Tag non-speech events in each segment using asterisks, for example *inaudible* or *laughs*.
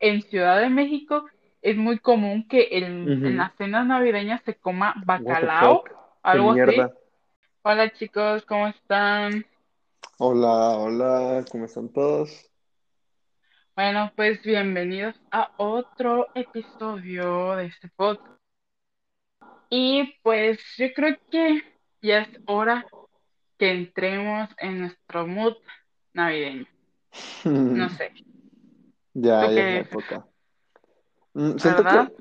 en Ciudad de México es muy común que en, las cenas navideñas se coma bacalao, algo así. mierda? Hola chicos, ¿cómo están? Hola, hola, ¿cómo están todos? Bueno, pues bienvenidos a otro episodio de este podcast. Y pues yo creo que ya es hora que entremos en nuestro mood navideño. No *laughs* sé, ¿tú Ya, ya es la época. Mm, *laughs* siento que ¿Verdad?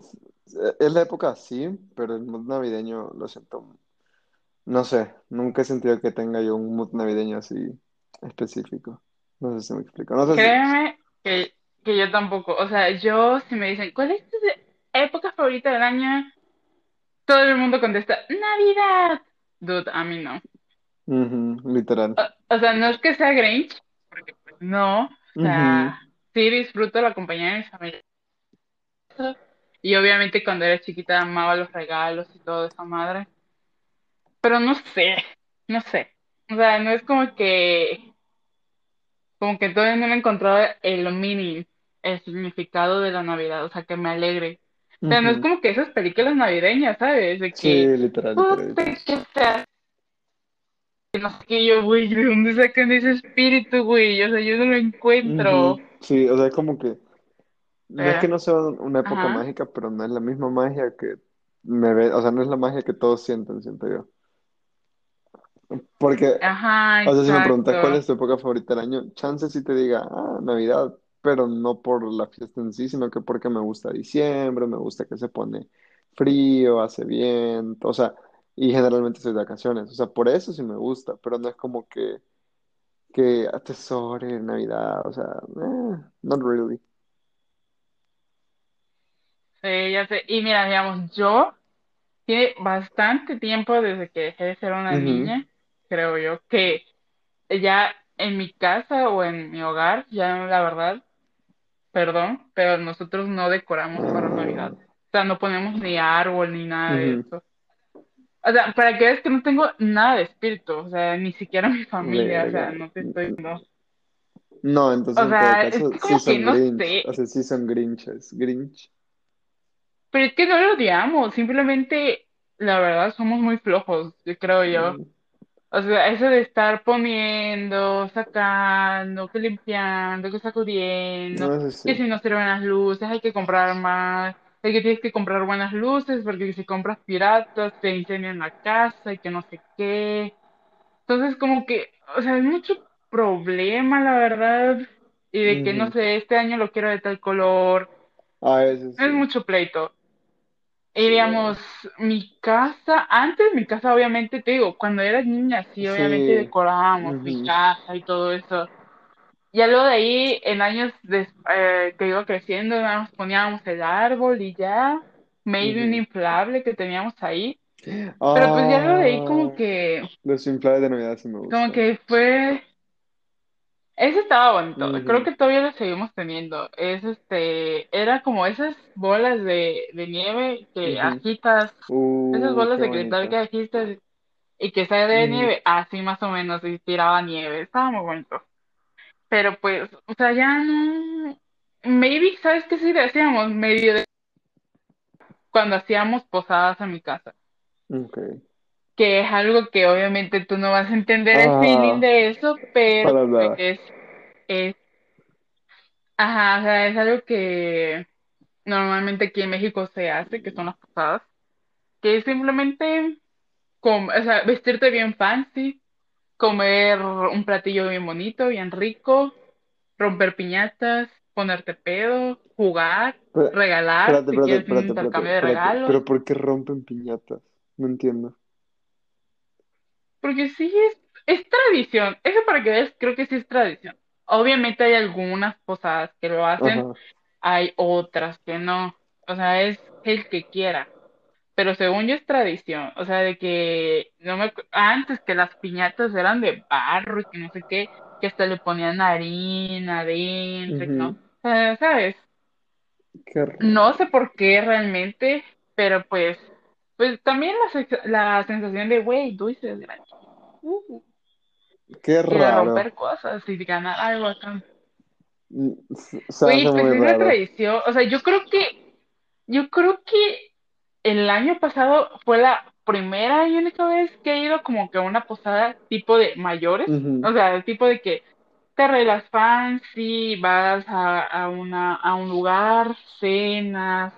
es la época, sí, pero el mood navideño lo siento. No sé, nunca he sentido que tenga yo un mood navideño así específico. No sé si me explico. No sé si. Créeme que, que yo tampoco. O sea, yo si me dicen, ¿cuál es tu época favorita del año? Todo el mundo contesta, Navidad. Dude, a mí no. Ujú, literal. O, o sea, no es que sea Grinch, porque pues no. O sea, sí disfruto la compañía de mis familiares. Y obviamente cuando era chiquita amaba los regalos y todo esa madre. Pero no sé, no sé. O sea, no es como que, como que todavía no me he encontrado el meaning, el significado de la Navidad. O sea, que me alegre. O sea, no es como que esas películas navideñas, ¿sabes? De Sí, que, literal, literal, no sé qué yo, güey, ¿de dónde sacan ese espíritu, güey? O sea, yo no lo encuentro. Sí, o sea, como que no es que Pero, no sea una época ajá, mágica, pero no es la misma magia que me ve, o sea, no es la magia que todos sienten, siento yo. Porque, ajá, o sea, si me preguntas cuál exacto. es tu época favorita del año, chance sí te diga, ah, Navidad, pero no por la fiesta en sí, sino que porque me gusta diciembre, me gusta que se pone frío, hace viento, o sea, y generalmente soy de vacaciones, o sea, por eso sí me gusta, pero no es como que, que atesore Navidad, o sea, eh, not really. Sí, ya sé. Y mira, digamos, yo tiene bastante tiempo desde que dejé de ser una niña, creo yo, que ya en mi casa o en mi hogar, ya la verdad, perdón, pero nosotros no decoramos para Navidad. O sea, no ponemos ni árbol ni nada de eso. O sea, para que veas que no tengo nada de espíritu, o sea, ni siquiera mi familia, o sea, no te estoy diciendo. No, entonces O en todo sea, es caso que sí como que son no Grinch, sé, o sea, sí son Grinches, Grinch. pero es que no lo odiamos, simplemente, la verdad, somos muy flojos, yo creo yo. Mm, O sea, eso de estar poniendo, sacando, que limpiando, que sacudiendo, No que si. si no sirven las luces, hay que comprar más, hay que tienes que comprar buenas luces, porque si compras piratas te incendian la casa y que no sé qué. Entonces, como que, o sea, hay mucho problema, la verdad, y de que, no Ujú. sé, este año lo quiero de tal color, A veces es sí. mucho pleito. Y Sí. digamos, mi casa, antes mi casa obviamente, te digo, cuando era niña, sí, obviamente Sí. decorábamos mi casa y todo eso. Ya luego de ahí, en años des- eh, que iba creciendo, más poníamos el árbol y ya, maybe un ujú. inflable que teníamos ahí. Pero pues ya luego de ahí como Ah, que, los inflables de Navidad sí me como gustan. que fue, ese estaba bonito, creo que todavía lo seguimos teniendo. Es este, era como esas bolas de, de nieve que Ujú. agitas, esas Uh, bolas qué de cristal que agitas y que sale de nieve, así más o menos, y tiraba nieve, estaba muy bonito. Pero pues, o sea, ya no, maybe, ¿sabes qué sí le hacíamos? Medio de cuando hacíamos posadas en mi casa, Ok. que es algo que obviamente tú no vas a entender el feeling de eso, pero pues, es, es, ajá, o sea, es algo que normalmente aquí en México se hace, que son las posadas, que es simplemente, com- o sea, vestirte bien fancy, comer un platillo bien bonito, bien rico, romper piñatas, ponerte pedo, jugar, regalar, Espérate, si espérate, quieres un intercambio de regalos. Pero ¿por qué rompen piñatas? No entiendo. Porque sí es, es tradición. Eso para que veas, creo que sí es tradición. Obviamente hay algunas posadas que lo hacen, Ajá. hay otras que no. O sea, es el que quiera. Pero según yo es tradición, o sea, de que no me antes que las piñatas eran de barro y que no sé qué, que hasta le ponían harina adentro, y que no, o sea, ¿sabes? No raro. sé por qué realmente, pero pues, pues también la, la sensación de, güey, dulces gratis, uh, Qué y de romper raro. cosas y de ganar algo acá. Mm, Güey, pues es raro. tradición. O sea, yo creo que, yo creo que el año pasado fue la primera y única vez que he ido como que a una posada tipo de mayores. O sea, tipo de que te arreglas fancy, vas a, a una, a un lugar, cenas,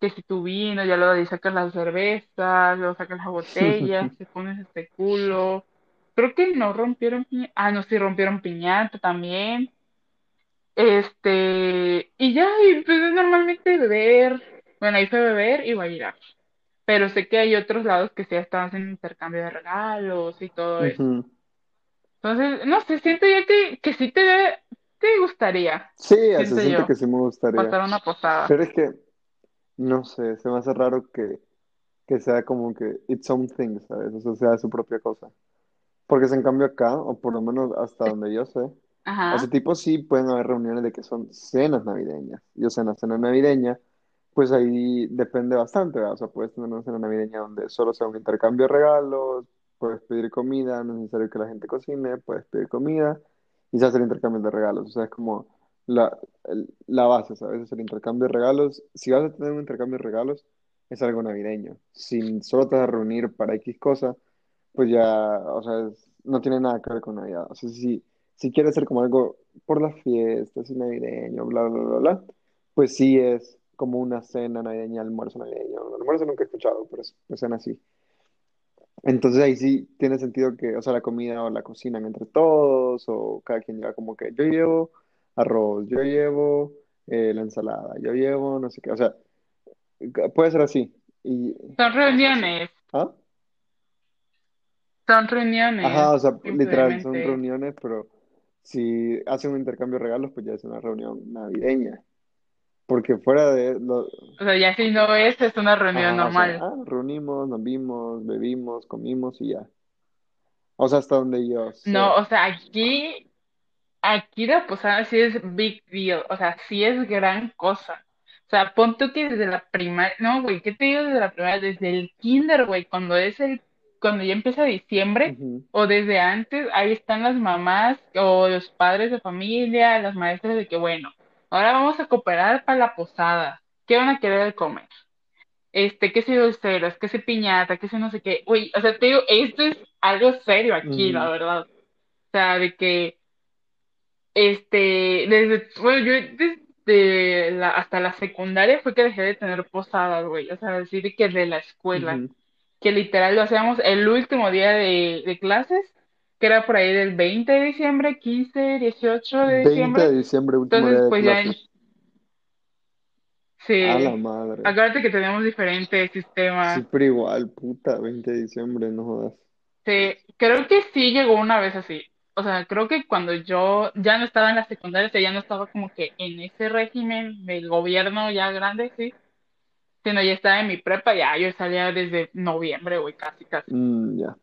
que si tu vino, ya luego sacas las cervezas, luego sacas las botellas, *laughs* te pones este culo. Creo que no rompieron piñata. Ah, no, sí rompieron piñata también. Este, y ya, y pues es normalmente beber. Bueno, ahí fue beber y bailar. Pero sé que hay otros lados que sí están haciendo intercambio de regalos y todo eso. Ujú. Entonces, no sé, siento yo que, que sí te, te gustaría, Sí, se siento siente yo, que sí me gustaría. pasar una posada. Pero es que, no sé, se me hace raro que, que sea como que it's own thing, ¿sabes? O sea, sea su propia cosa. Porque si en cambio acá, o por lo menos hasta donde yo sé, Ajá, tipo sí pueden haber reuniones de que son cenas navideñas. Y o sea, en la cena navideña, pues ahí depende bastante, ¿verdad? O sea, puedes tener una cena navideña donde solo sea un intercambio de regalos, puedes pedir comida, no es necesario que la gente cocine, puedes pedir comida y se hace el intercambio de regalos. O sea, es como la, la base, ¿sabes? Es el intercambio de regalos. Si vas a tener un intercambio de regalos, es algo navideño. Si solo te vas a reunir para X cosa, pues ya, o sea, no tiene nada que ver con Navidad. O sea, si, si quieres hacer como algo por las fiestas y navideño, bla, bla, bla, bla, pues sí es como una cena navideña, almuerzo navideño. Almuerzo nunca he escuchado, pero es una cena así. Entonces ahí sí tiene sentido que, o sea, la comida o la cocinan entre todos, o cada quien lleva como que yo llevo arroz, yo llevo eh, la ensalada, yo llevo no sé qué, o sea, puede ser así. Y, son reuniones, ¿ah? son reuniones, Ajá, o sea, literal, son reuniones, pero si hacen un intercambio de regalos, pues ya es una reunión navideña. Porque fuera de lo, O sea, ya si no es, es una reunión ajá, o sea, normal. ah, reunimos, nos vimos, bebimos, comimos y ya. O sea, hasta donde yo No, o sea, aquí Aquí la posada sí es big deal, o sea, sí es gran cosa. O sea, pon tú que desde la primaria, no, güey, ¿qué te digo desde la primaria? Desde el kinder, güey, cuando es el, cuando ya empieza diciembre, o desde antes, ahí están las mamás o los padres de familia, las maestras de que, bueno, ahora vamos a cooperar para la posada. ¿Qué van a querer comer? Este, qué sé dulceras, qué sé piñata, qué sé no sé qué. Güey, o sea, te digo, esto es algo serio aquí, la verdad. O sea, de que este, desde, bueno, yo desde la, hasta la secundaria fue que dejé de tener posadas, güey. O sea, decir que de la escuela, que literal lo hacíamos el último día de, de clases, que era por ahí del 20 de diciembre, 15 18 de 20 de diciembre. diciembre, último día Entonces, de pues ya, clases. A la sí, madre. acuérdate que tenemos diferentes Sí, sistemas. pero igual, puta, 20 de diciembre, no jodas. Sí, creo que sí llegó una vez así. O sea, creo que cuando yo ya no estaba en la secundaria, o sea, ya no estaba como que en ese régimen del gobierno ya grande, sí, sino ya estaba en mi prepa, ya yo salía desde noviembre, güey, casi, casi. Mm, ya.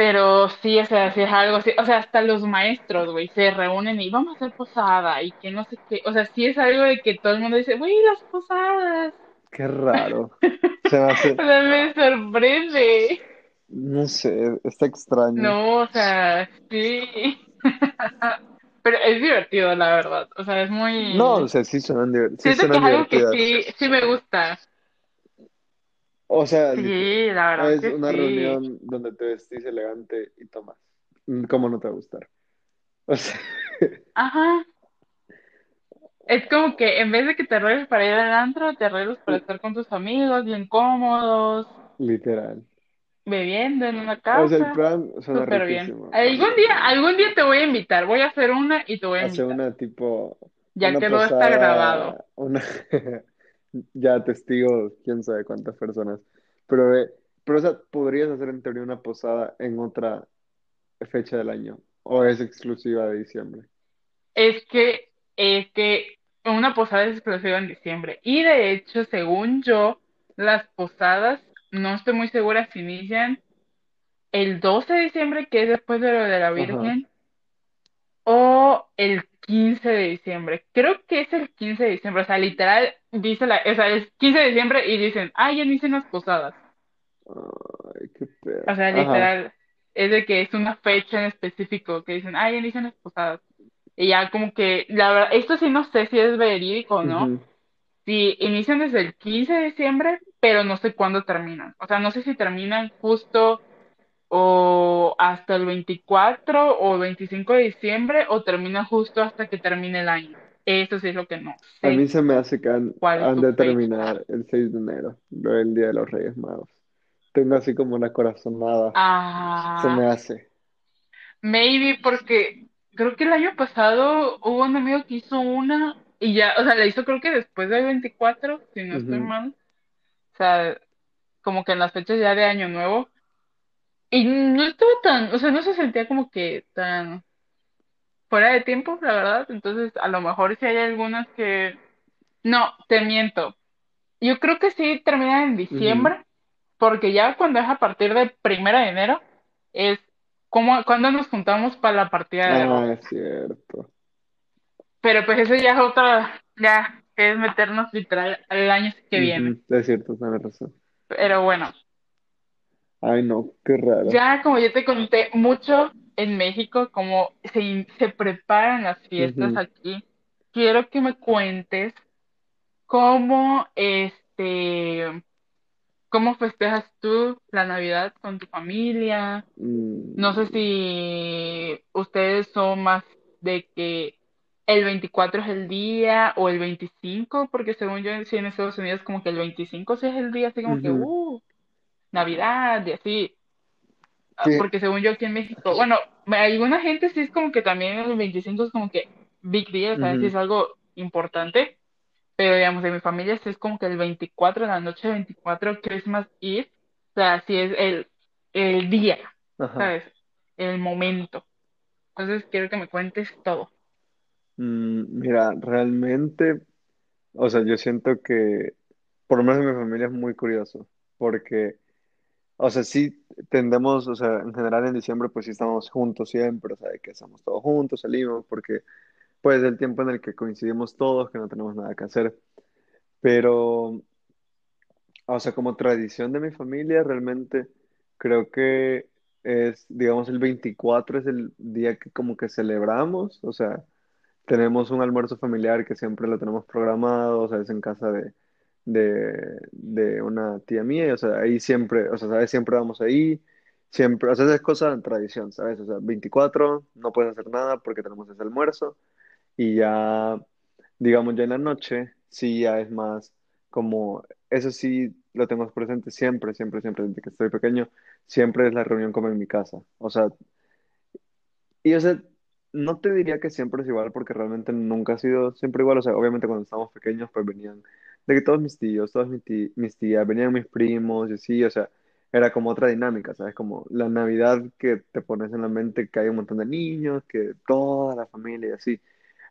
Pero sí, o sea, sí es algo así, o sea, hasta los maestros, güey, se reúnen y vamos a hacer posada y que no sé qué, o sea, sí es algo de que todo el mundo dice, güey, las posadas. Qué raro. *laughs* Se me hace, O sea, me sorprende. no sé, está extraño. No, o sea, sí. *laughs* Pero es divertido, la verdad. O sea, es No, o muy... sea, sí suenan, sí Siento que suenan es algo que sí, sí me gusta. O sea, lit- Sí, la verdad es que una sí. reunión donde te vestís elegante y tomas. Mm, ¿Cómo no te va a gustar? O sea, *laughs* Ajá. Es como que en vez de que te arregles para ir al antro, te arreglas para estar con tus amigos, bien cómodos, literal. bebiendo en una O sea, el casa. plan suena Súper bien. Algún día, algún día te voy a invitar. Voy a hacer una y te voy a Hace invitar. una tipo, Ya una quedó está grabado. una, *laughs* *laughs* ya testigos, quién sabe cuántas personas. Pero, eh, pero, o sea, podrías hacer en teoría una posada en otra fecha del año. O es exclusiva de diciembre. Es que, es que una posada es exclusiva en diciembre. Y de hecho, según yo, las posadas, no estoy muy segura si inician el 12 de diciembre, que es después de lo de la Ajá. Virgen, o el 15 de diciembre. Creo que es el 15 de diciembre. O sea, literal, dice la, o sea, es 15 de diciembre y dicen, ah, ya inician las posadas. Ay, qué pedo. O sea, Ajá. literal, es de que es una fecha en específico que dicen, ah, ya inician las posadas. Y ya como que, la verdad, esto sí no sé si es verídico o no, Ujú. si inician desde el 15 de diciembre, pero no sé cuándo terminan. O sea, no sé si terminan justo o hasta el 24 o 25 de diciembre o terminan justo hasta que termine el año. Eso sí es lo que no A mí sé se me hace que han, de terminar el 6 de enero, del Día de los Reyes Magos. Tengo así como una corazonada. Se me Ah, hace. maybe porque creo que el año pasado hubo un amigo que hizo una y ya, o sea, la hizo creo que después del 24 si no estoy Ujú, mal. O sea, como que en las fechas ya de Año Nuevo. Y no estuvo tan, o sea, no se sentía como que tan fuera de tiempo, la verdad. Entonces, a lo mejor sí hay algunas que... No, te miento. Yo creo que sí terminan en diciembre, porque ya cuando es a partir del primero de enero, es como cuando nos juntamos para la partida de Ah, es cierto. Pero pues eso ya es otra, ya es meternos literal al año que viene. Ujú, Es cierto, tienes razón. Pero bueno, Ay, no, qué raro. ya como yo te conté mucho en México, cómo se, se preparan las fiestas aquí, quiero que me cuentes cómo este, cómo festejas tú la Navidad con tu familia. No sé mm, si ustedes son más de que el 24 es el día o el 25 porque según yo, sí en Estados Unidos como que el 25 sí es el día, así como que, uh, Navidad y así. Ah, Sí, Porque según yo aquí en México, bueno, alguna gente sí es como que también el 25 es como que big deal, o sea, sí ujú, es algo importante, pero digamos, de mi familia sí es como que el 24 de la noche del 24, Christmas Eve, o sea, sí es el, el día, Ajá. ¿sabes? El momento. Entonces quiero que me cuentes todo. Mm, mira, realmente, o sea, yo siento que, por lo menos en mi familia es muy curioso, porque, o sea, sí tendemos, o sea, en general en diciembre pues sí estamos juntos siempre, o sea, de que estamos todos juntos, salimos, porque pues es el tiempo en el que coincidimos todos, que no tenemos nada que hacer, pero, o sea, como tradición de mi familia, realmente creo que es, digamos, el 24 es el día que como que celebramos, o sea, Tenemos un almuerzo familiar que siempre lo tenemos programado, o sea, es en casa de, de, de una tía mía, o sea, ahí siempre, o sea, ¿sabes? Siempre vamos ahí, siempre, o sea, es cosa de tradición, ¿sabes? O sea, 24 no puedes hacer nada porque tenemos ese almuerzo, y ya, digamos, ya en la noche, sí, ya es más como, eso sí lo tenemos presente siempre, siempre, siempre, desde que estoy pequeño, siempre es la reunión como en mi casa, o sea, y o sea, no te diría que siempre es igual porque realmente nunca ha sido siempre igual. O sea, obviamente cuando estábamos pequeños pues venían de que todos mis tíos, todas mis, ti- mis tías, venían mis primos y así, o sea, era como otra dinámica, ¿sabes? Como la Navidad que te pones en la mente que hay un montón de niños, que toda la familia y así.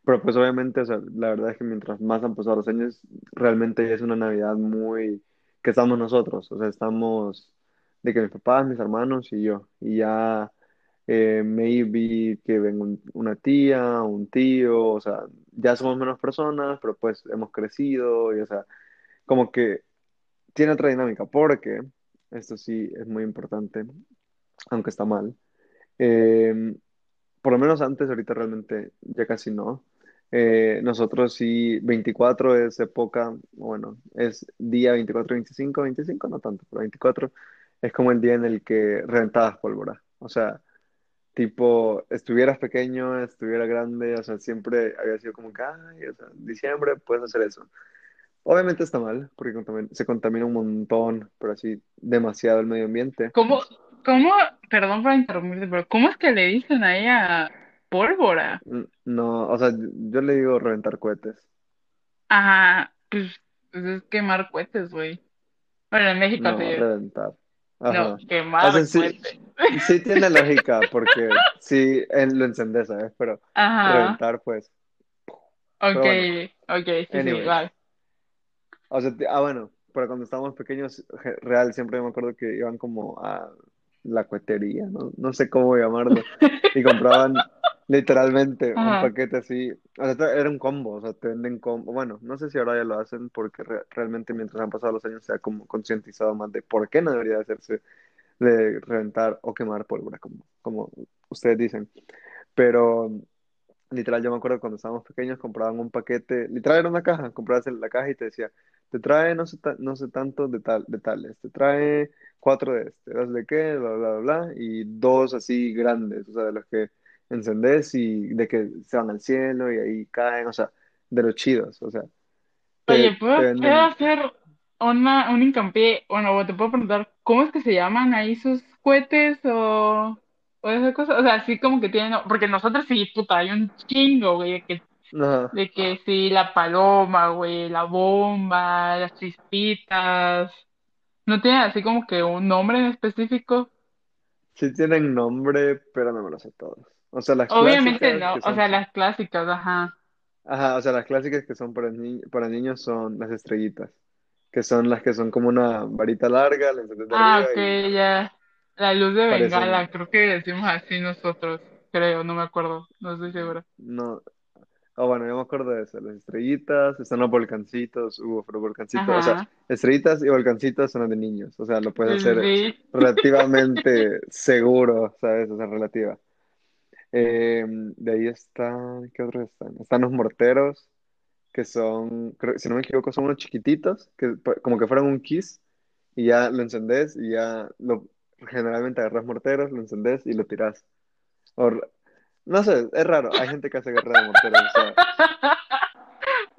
Pero pues obviamente, o sea, la verdad es que mientras más han pasado los años, realmente es una Navidad muy que estamos nosotros, o sea, estamos de que mis papás, mis hermanos y yo, y ya eh, maybe que venga un- una tía, un tío, o sea, ya somos menos personas, pero pues hemos crecido y o sea, como que tiene otra dinámica, porque esto sí es muy importante, aunque está mal. Eh, por lo menos antes, ahorita realmente ya casi no. Eh, nosotros sí, 24 es época, bueno, es día 24, 25, 25 no tanto, pero 24 es como el día en el que reventabas pólvora. O sea, tipo, estuvieras pequeño, estuviera grande, o sea, siempre había sido como que, ay, o sea, diciembre puedes hacer eso. Obviamente está mal, porque contamin- se contamina un montón, pero así demasiado el medio ambiente. ¿Cómo, cómo, perdón por interrumpirte, pero cómo es que le dicen a ella pólvora? Mm, No, o sea, yo le digo reventar cohetes. Ajá, pues, pues es quemar cohetes, güey. Bueno, en México No, reventar. No, Ajá. O sea, quemar sí, tiene lógica, porque *laughs* sí lo encendés, ¿sabes? Pero Ajá, reventar, pues. Ok, bueno, ok, sí, sí, vale. O sea, ah, bueno, pero cuando estábamos pequeños, real, siempre me acuerdo que iban como a la cuetería, ¿no? No sé cómo llamarlo, *laughs* y compraban literalmente un paquete así, o sea, era un combo, o sea, te venden combo, bueno, no sé si ahora ya lo hacen porque re- realmente mientras han pasado los años se ha como concientizado más de por qué no debería hacerse de reventar o quemar pólvora, como, como ustedes dicen, pero Literal, yo me acuerdo cuando estábamos pequeños, compraban un paquete, literal era una caja, comprabas la caja y te decía, te trae no sé, ta- no sé tanto de, tal, de tales, te trae cuatro de este, dos de qué, bla, bla, bla, bla, y dos así grandes, o sea, de los que encendés y de que se van al cielo y ahí caen, o sea, de los chidos, o sea, te, Oye, ¿puedo, hacer una, un hincapié? Bueno, te puedo preguntar, ¿cómo es que se llaman ahí sus cohetes o, o esas cosas? O sea, así como que tienen, porque nosotros sí, puta, hay un chingo, güey, de que, ajá, de que sí, la paloma, güey, la bomba, las chispitas. ¿No tienen así como que un nombre en específico? sí tienen nombre, pero no me lo sé todos. O sea, las Obviamente clásicas no, o sea, las clásicas, ajá. Ajá, o sea, las clásicas que son para, ni- para niños son las estrellitas, que son las que son como una varita larga, la Ah, ok, y ya. La luz de parecen, Bengala, creo que decimos así nosotros, creo, no me acuerdo, no estoy segura. no, ah bueno, yo me acuerdo de eso, las estrellitas, están los volcancitos, hubo pero volcancitos, o sea, estrellitas y volcancitos son las de niños, o sea, lo puedes hacer sí. relativamente *laughs* seguro, ¿sabes? O sea, relativa. Eh, de ahí están, ¿qué otros están? Están los morteros, que son, creo, si no me equivoco, son unos chiquititos, que como que fueran un kiss, y ya lo encendés y ya lo, generalmente agarras morteros, lo encendés y lo tirás. O no sé, es raro, hay gente que hace guerra de morteros, o sea,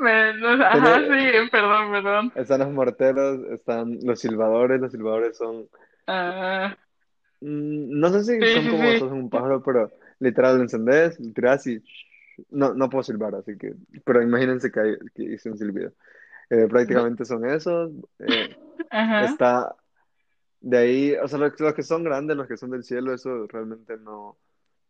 *laughs* ajá, sí, perdón, perdón. están los morteros, están los silbadores, los silbadores son, mm, no sé si sí, son como sí. en un pájaro, pero literal lo encendés, lo tirás y no, no puedo silbar, así que, pero imagínense que, hay- que hice un silbido. Eh, prácticamente son esos. eh, *laughs* Ajá. está De ahí, o sea, los, los que son grandes, los que son del cielo, eso realmente no,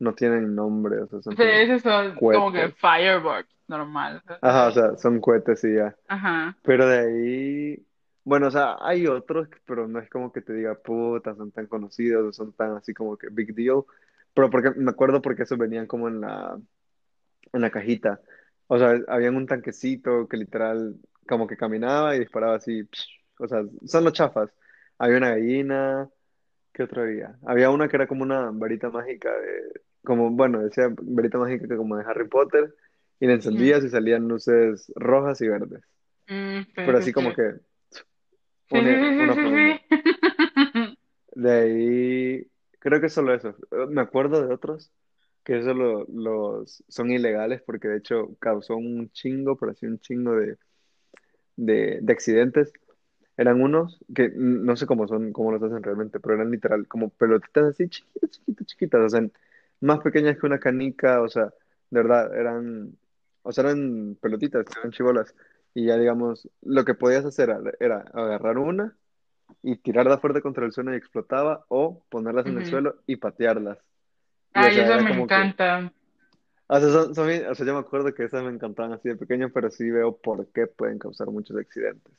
no tienen nombre, o sea, son Sí, esos son como que fireworks, normal. Ajá, o sea, son cohetes y ya. Ajá. Pero de ahí, bueno, o sea, hay otros, pero no es como que te diga, puta, son tan conocidos, son tan así como que big deal. Pero porque me acuerdo porque esos venían como en la, en la cajita. O sea, habían un tanquecito que literal como que caminaba y disparaba así. O sea, son los chafas. Había una gallina. ¿Qué otra había? Había una que era como una varita mágica de, como, bueno, decía varita mágica que como de Harry Potter, y la encendías y salían luces rojas y verdes. mm, Pero sí, así como que una, una *laughs* por una. De ahí, creo que solo eso. Eh, Me acuerdo de otros que eso lo- los son ilegales porque de hecho causó un chingo, pero así un chingo de, de, de accidentes. Eran unos que no sé cómo son, cómo los hacen realmente, pero eran literal como pelotitas así chiquitas, chiquitas, chiquitas, o sea, más pequeñas que una canica, o sea, de verdad, eran, o sea, eran pelotitas, eran chibolas. Y ya digamos, lo que podías hacer era agarrar una y tirarla fuerte contra el suelo y explotaba, o ponerlas en el suelo y patearlas. Y o Ay, sea, eso me que, encanta. o sea, son, o sea, yo me acuerdo que esas me encantaban así de pequeño, pero sí veo por qué pueden causar muchos accidentes.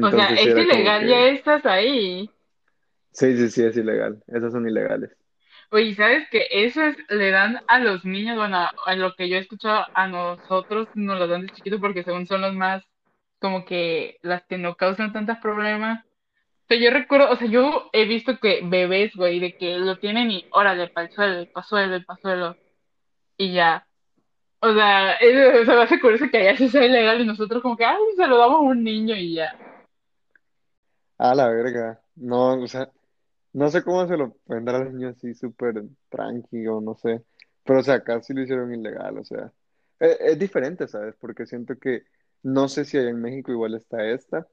O sea, Entonces es ilegal, ya estás ahí. Sí, sí, sí, es ilegal. Esas son ilegales. Oye, ¿sabes que Eso es, le dan a los niños, bueno, a, lo que yo he escuchado, a nosotros nos lo dan de chiquitos porque según son los más, como que las que no causan tantos problemas. Pero yo recuerdo, o sea, yo he visto que bebés, güey, de que lo tienen y órale, para el suelo, para suelo, para suelo, y ya. O sea, eso, se me hace curioso que allá sí sea ilegal y nosotros como que, ay, se lo damos a un niño y ya. Ah, la verga. No, o sea, no sé cómo se lo vendrá al niño así súper tranqui o no sé. Pero, o sea, acá sí lo hicieron ilegal, o sea. Es, es diferente, ¿sabes? Porque siento que no sé si allá en México igual está esta,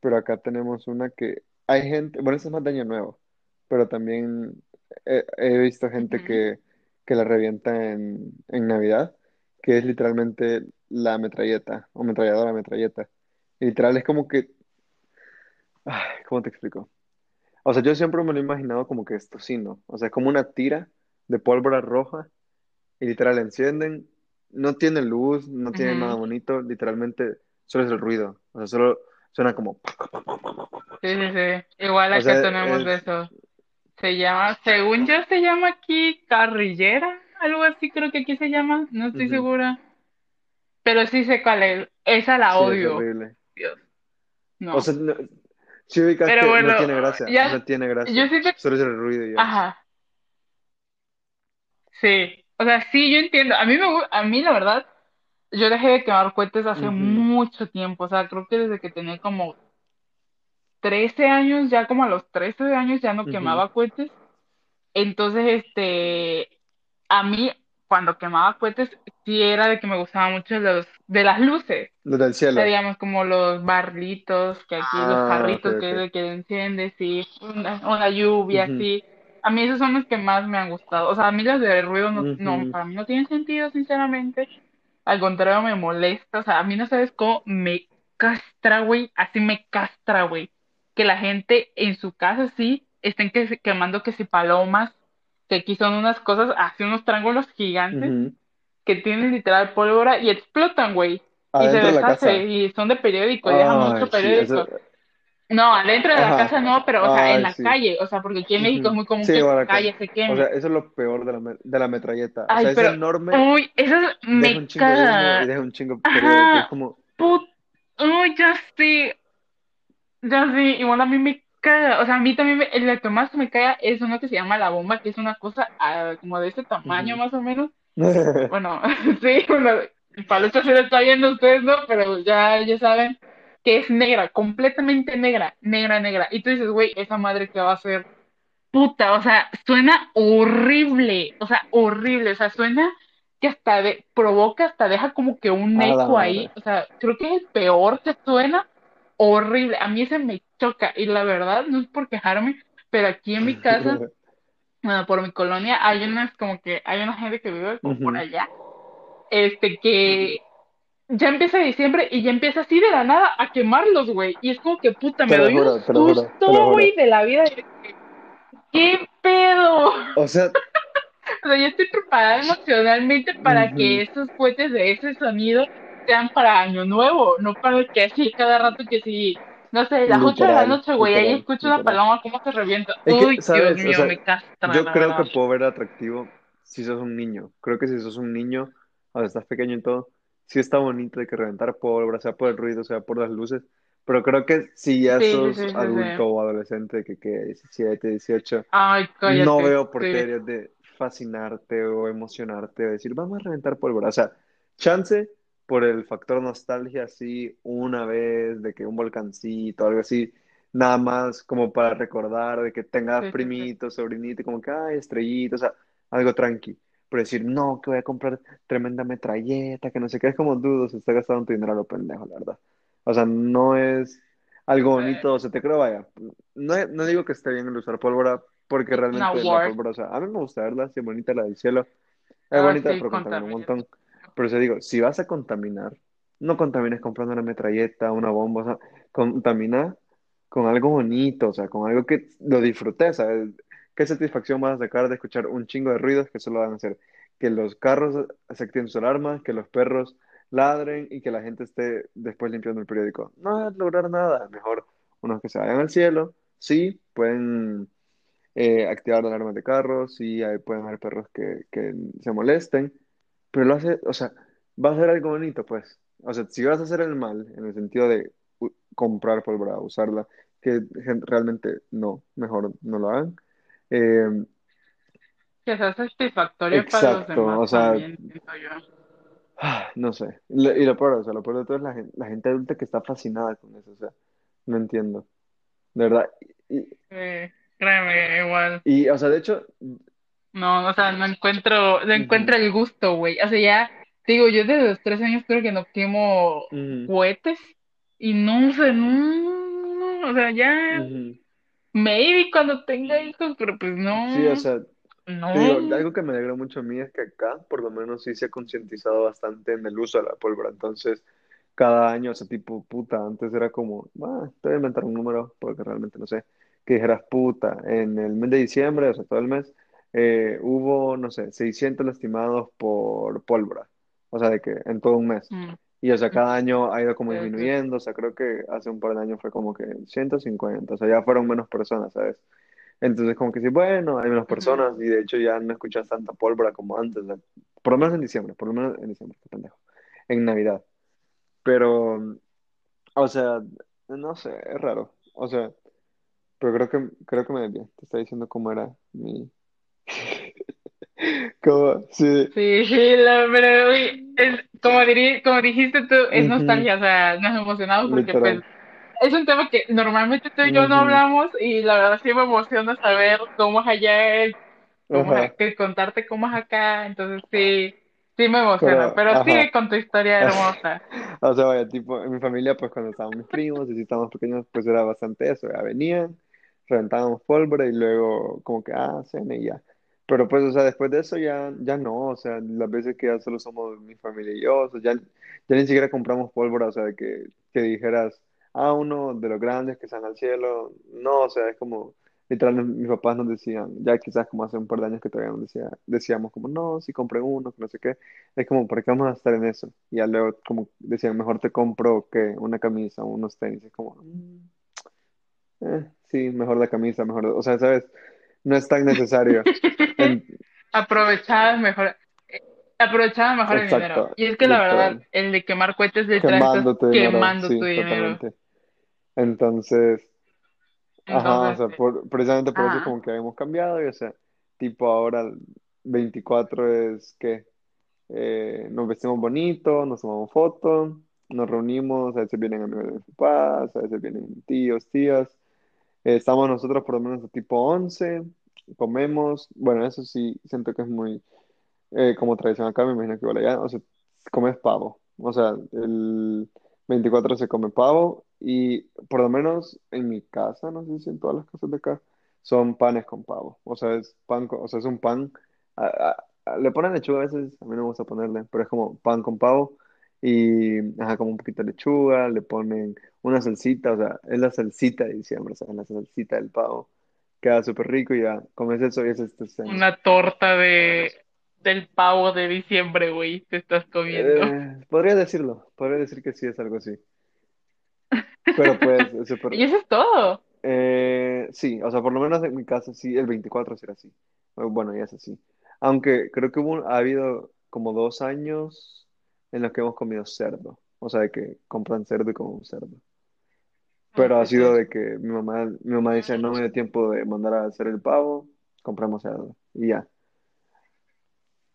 pero acá tenemos una que hay gente, bueno, esta es más de Año Nuevo, pero también he, he visto gente que, que la revienta en, en Navidad, que es literalmente la metralleta o metralladora metralleta. Literal, es como que, ay, ¿cómo te explico? O sea, yo siempre me lo he imaginado como que es tocino. O sea, es como una tira de pólvora roja y literal la encienden. No tiene luz, no tiene nada bonito, literalmente solo es el ruido. O sea, solo suena como... Sí, sí, sí. Igual O acá sea, tenemos de es... eso. Se llama, según yo se llama aquí carrillera, algo así creo que aquí se llama, no estoy ujú. segura. Pero sí sé cuál es. Esa la Sí, es odio. horrible. Dios, O no. sea, no- si ubicas Pero que no bueno, tiene gracia, ya, no tiene yo gracia. siento, Solo es el ruido y ya. ajá, sí. O sea, sí, yo entiendo. A mí me, a mí la verdad, yo dejé de quemar cohetes hace Ujú, mucho tiempo. O sea, creo que desde que tenía como 13 años, ya como a los 13 años ya no quemaba cohetes. Entonces, este, a mí cuando quemaba cohetes sí era de que me gustaban mucho los, de las luces. Desde el sea, cielo. digamos, como los barritos, que aquí, los Ah, jarritos que ok. es de que enciendes, y una, una lluvia, Ujú, así. A mí esos son los que más me han gustado. O sea, a mí los de ruido no, no, ujú. para mí no tienen sentido, sinceramente. Al contrario, me molesta. O sea, a mí no sabes cómo me castra, güey. Así me castra, güey. Que la gente en su casa sí estén que, quemando que si palomas, que aquí son unas cosas, así unos triángulos gigantes que tienen literal pólvora y explotan, güey. Y se deshace y son de periódico y dejan mucho Ay, sí, eso. No, adentro de la casa no, pero, o sea, en la sí. calle, o sea, porque aquí en México es muy común Sí, que en la calle se O sea, queme. eso es lo peor de la, de la metralleta. O sea, es enorme, uy, eso deja me un chingo de humo y caga. deja un chingo. Es Ajá, como. put, uy, ya sí, ya sí, igual a mí me caga. O sea, a mí también me, el que más me caga es uno que se llama la bomba, que es una cosa ah, como de ese tamaño más o menos *laughs* Bueno, *laughs* sí, bueno, Palucha sí lo está viendo ustedes, ¿no? Pero ya, ya saben que es negra, completamente negra, negra, negra. Y tú dices, güey, esa madre que va a ser puta, o sea, suena horrible, o sea, horrible, o sea, suena que hasta de, provoca, hasta deja como que un eco ahí, o sea, creo que es el peor que suena, horrible. A mí ese me choca, y la verdad, no es por quejarme, pero aquí en mi *laughs* casa, bueno, por mi colonia, hay unas como que, hay una gente que vive como por allá este, que ya empieza diciembre y ya empieza así de la nada a quemarlos, güey. Y es como que puta, me doy un juro, lo susto, güey, de la vida. ¿Qué pedo? O sea, *laughs* O sea, yo estoy preparada emocionalmente para que esos cohetes de ese sonido sean para Año Nuevo, no para que así cada rato que si, no sé, las 8 de la Literal, noche, güey, ahí literal, escucho una literal. paloma como se revienta. Es que, Uy, Dios ¿sabes? O mío, sea, me castra, yo creo que puedo ver atractivo si sos un niño. Creo que si sos un niño, o sea, estás pequeño y todo, sí está bonito de que reventar pólvora, sea por el ruido, sea por las luces. Pero creo que si ya Sí, sos sí, sí, adulto o adolescente, que, que 17, 18, Ay, no cállate. veo por qué de fascinarte o emocionarte o decir, vamos a reventar pólvora. O sea, chance por el factor nostalgia, así, una vez, de que un volcancito, algo así, nada más como para recordar de que tengas primitos, sobrinitos, como que, ay, estrellitos, o sea, algo tranqui. Pero decir, no, que voy a comprar tremenda metralleta, que no sé qué, es como dudo, se está gastando tu dinero a lo pendejo, la verdad. O sea, no es algo bonito, o sea, te creo, vaya. No, no digo que esté bien el usar pólvora, porque realmente la worth. pólvora, o sea, a mí me gusta verla, sí, es bonita la del cielo, es Ah, bonita, sí, pero contamina un montón. Pero se digo, si vas a contaminar, no contamines comprando una metralleta, una bomba, o sea, contamina con algo bonito, o sea, con algo que lo disfrutes, ¿sabes? ¿Qué satisfacción vas a sacar de escuchar un chingo de ruidos que solo van a hacer? Que los carros se activen sus alarmas, que los perros ladren y que la gente esté después limpiando el periódico. No vas a lograr nada, mejor unos que se vayan al cielo, sí, pueden eh, activar alarmas de carros, sí, ahí pueden haber perros que, que se molesten, pero lo hace, o sea, va a ser algo bonito, pues. O sea, si vas a hacer el mal, en el sentido de comprar pólvora, usarla, que realmente no, mejor no lo hagan. Eh, Que sea satisfactorio para los exacto, demás o sea, también, yo. no sé. Y lo, peor, o sea, lo peor de todo es la gente, la gente adulta que está fascinada con eso, o sea, no entiendo, de verdad. Y, Sí, créeme, igual. y, o sea, de hecho, No, o sea, no encuentro, no el gusto, güey. O sea, ya, digo, yo desde los tres años creo que no quemo ujú, cohetes y no sé, no, no, o sea, ya. Maybe cuando tenga hijos, pero pues Sí, o no, sea, digo, no. algo que me alegra mucho a mí es que acá, por lo menos, sí se ha concientizado bastante en el uso de la pólvora. Entonces, cada año, o sea, tipo, puta, antes era como, ah, te voy a inventar un número, porque realmente no sé, que dijeras puta, en el mes de diciembre, o sea, todo el mes, eh, hubo, no sé, 600 lastimados por pólvora. O sea, de que en todo un mes. Mm, Y, o sea, cada año *laughs* ha ido como disminuyendo, o sea, creo que hace un par de años fue como que 150, o sea, ya fueron menos personas, ¿sabes? Entonces, como que sí, bueno, hay menos personas y de hecho ya no escuchas tanta pólvora como antes, ¿no? Por lo menos en diciembre, por lo menos en diciembre, qué pendejo, en Navidad. Pero, o sea, no sé, es raro. O sea, pero creo que, creo que me desvié. Te está diciendo cómo era mi, *laughs* Como, sí, Sí, sí, la, pero uy, es, como, diri- como dijiste tú, es ujú, nostalgia, o sea, nos emocionamos porque literal. pues es un tema que normalmente tú y yo no Ujú, hablamos y la verdad sí me emociona saber cómo es allá, cómo es, que contarte cómo es acá, entonces sí, sí me emociona, Pero, pero sigue con tu historia *laughs* hermosa. O sea, vaya, tipo, en mi familia, pues cuando estaban mis primos y si estábamos pequeños, pues era bastante eso, ya venían, reventábamos pólvora y luego como que, ah, cena y ya. Pero pues, o sea, después de eso ya, ya no, o sea, las veces que ya solo somos mi familia y yo, o sea, ya, ya ni siquiera compramos pólvora, o sea, que, que dijeras, ah, uno de los grandes que están al cielo, no, o sea, es como, literalmente mis papás nos decían, ya quizás como hace un par de años que todavía nos decía, decíamos como, no, si compré uno, que no sé qué, es como, ¿por qué vamos a estar en eso? Y ya luego, como decían, mejor te compro que una camisa unos tenis. Es como, mm, eh, sí, mejor la camisa, mejor. O sea, ¿sabes? No es tan necesario. *laughs* En- Aprovechar mejor, eh, aprovechar mejor el dinero. Y es que la verdad, el de quemar cohetes estás Quemando tu dinero, quemando tu dinero. Entonces, ajá, o sea, por- precisamente por eso como que habíamos cambiado. Y, o sea, tipo ahora el 24 es que eh, nos vestimos bonito, nos tomamos fotos, nos reunimos, a veces vienen amigos de mis papás, a veces vienen tíos, tías. Eh, estamos nosotros por lo menos a tipo 11 comemos, bueno, eso sí, siento que es muy eh, como tradición acá, me imagino que igual allá, o sea, comes pavo, o sea, el 24 se come pavo y por lo menos en mi casa, no sé si en todas las casas de acá, son panes con pavo, o sea, es pan, o sea, es un pan, le ponen lechuga a veces, a mí no me gusta ponerle, pero es como pan con pavo y, ajá, como un poquito de lechuga, le ponen una salsita, o sea, es la salsita de diciembre, o sea, es la salsita del pavo, queda súper rico y ya, comes eso y es cena. una torta de del pavo de diciembre, güey, te estás comiendo. Eh, podría decirlo, podría decir que sí es algo así. Pero pues, *laughs* es súper. Y eso es todo. eh, sí, o sea, por lo menos en mi casa sí, el 24 será así. Bueno, ya es así. Aunque creo que hubo, ha habido como dos años en los que hemos comido cerdo. O sea, de que compran cerdo y comemos cerdo. Pero ha sido cool. de que mi mamá, mi mamá dice, no me dio tiempo de mandar a hacer el pavo, compramos cerdo. Y ya.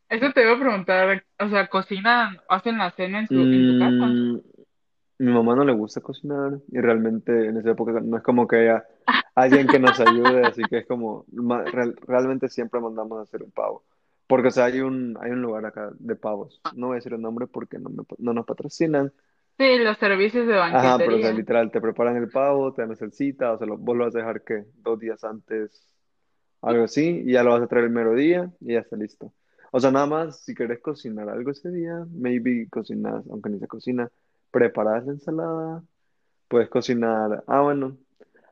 Eso te iba a preguntar, o sea, ¿cocinan, hacen la cena en su, en tu casa? Mm, Mi mamá no le gusta cocinar y realmente en esa época no es como que haya alguien que nos ayude, así que es como, ma- real- realmente siempre mandamos a hacer un pavo. Porque, o sea, hay un, hay un lugar acá de pavos. No voy a decir el nombre porque no, me- no nos patrocinan. Sí, los servicios de Ajá, pero o sea, banquetería. literal, te preparan el pavo, te dan la salsita, o sea, lo- vos lo vas a dejar que dos días antes, algo así, y ya lo vas a traer el mero día y ya está listo. O sea, nada más, si querés cocinar algo ese día, maybe cocinas, aunque ni se cocina, preparas la ensalada Puedes cocinar. Ah, bueno.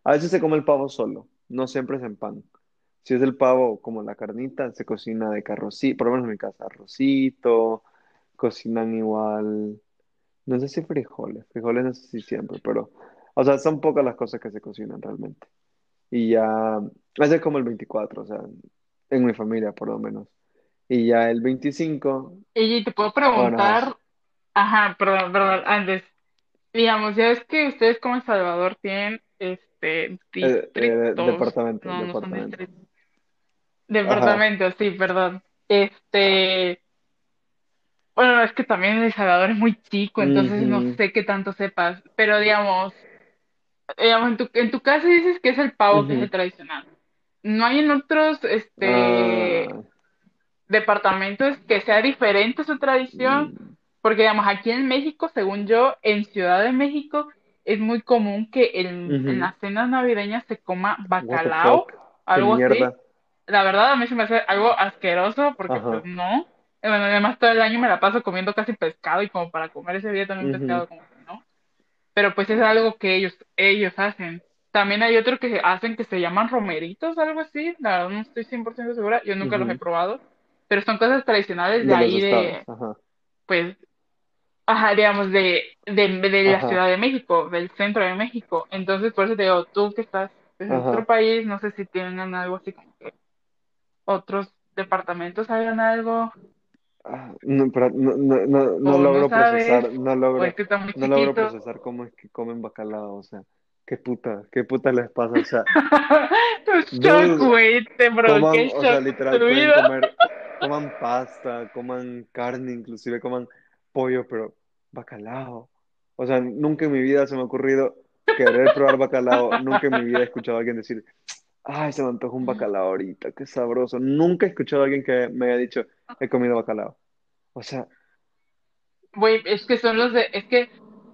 A veces se come el pavo solo, no siempre es en pan. Si es el pavo como la carnita, se cocina de carrocito, por lo menos en mi casa, arrocito, cocinan igual, no sé si frijoles, frijoles no sé si siempre, pero, o sea, son pocas las cosas que se cocinan realmente. Y ya, ese es como el 24, o sea, en mi familia por lo menos. Y ya el 25, Y te puedo bueno, preguntar, ajá, perdón, perdón, antes, digamos, ya es que ustedes como El Salvador tienen, este, eh, eh, distritos, departamento, no, no son departamento. distritos, Ajá. departamentos, sí, perdón. Este, bueno, es que también El Salvador es muy chico, entonces no sé qué tanto sepas, pero digamos, digamos, en tu, en tu casa dices que es el pavo, que es el tradicional. ¿No hay en otros, este, Ah, departamentos que sea diferente su tradición? mm, Porque, digamos, aquí en México, según yo, en Ciudad de México, es muy común que en, en las cenas navideñas se coma bacalao, algo así. La verdad, a mí se me hace algo asqueroso porque, pues, no. Eh, Bueno, además todo el año me la paso comiendo casi pescado y como para comer ese día también ujú. pescado, como que no. Pero pues es algo que ellos, ellos hacen. También hay otro que hacen que se llaman romeritos, algo así. La verdad no estoy 100% segura, yo nunca los he probado. Pero son cosas tradicionales de ahí, de, Ajá. pues, ajá, digamos, de, de, de la Ajá. Ciudad de México, del centro de México. Entonces, por eso te digo, tú que estás en otro país, no sé si tienen algo así como que otros departamentos hagan algo, Ah, No, pero no, no, no, no logro sabes, procesar, no es logro, que está muy no logro procesar cómo es que comen bacalao, o sea, qué puta, qué puta les pasa, o sea, *laughs* dude, güey, te provoqué coman, el o sea, literal, pueden comer. *laughs* coman pasta, coman carne, inclusive coman pollo, pero bacalao. O sea, nunca en mi vida se me ha ocurrido querer probar bacalao. Nunca en mi vida he escuchado a alguien decir, ay, se me antoja un bacalao ahorita, qué sabroso. Nunca he escuchado a alguien que me haya dicho, he comido bacalao. O sea, Güey, es que son los de, es que,